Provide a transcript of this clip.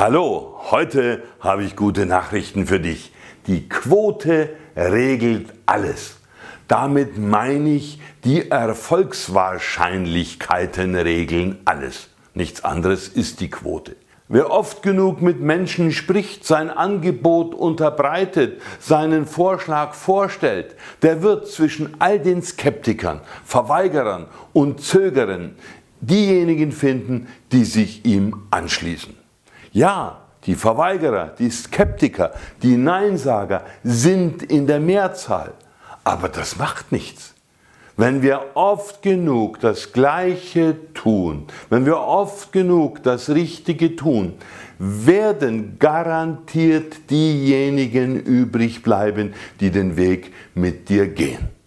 Hallo, heute habe ich gute Nachrichten für dich. Die Quote regelt alles. Damit meine ich, die Erfolgswahrscheinlichkeiten regeln alles. Nichts anderes ist die Quote. Wer oft genug mit Menschen spricht, sein Angebot unterbreitet, seinen Vorschlag vorstellt, der wird zwischen all den Skeptikern, Verweigerern und Zögerern diejenigen finden, die sich ihm anschließen. Ja, die Verweigerer, die Skeptiker, die Neinsager sind in der Mehrzahl. Aber das macht nichts. Wenn wir oft genug das Gleiche tun, wenn wir oft genug das Richtige tun, werden garantiert diejenigen übrig bleiben, die den Weg mit dir gehen.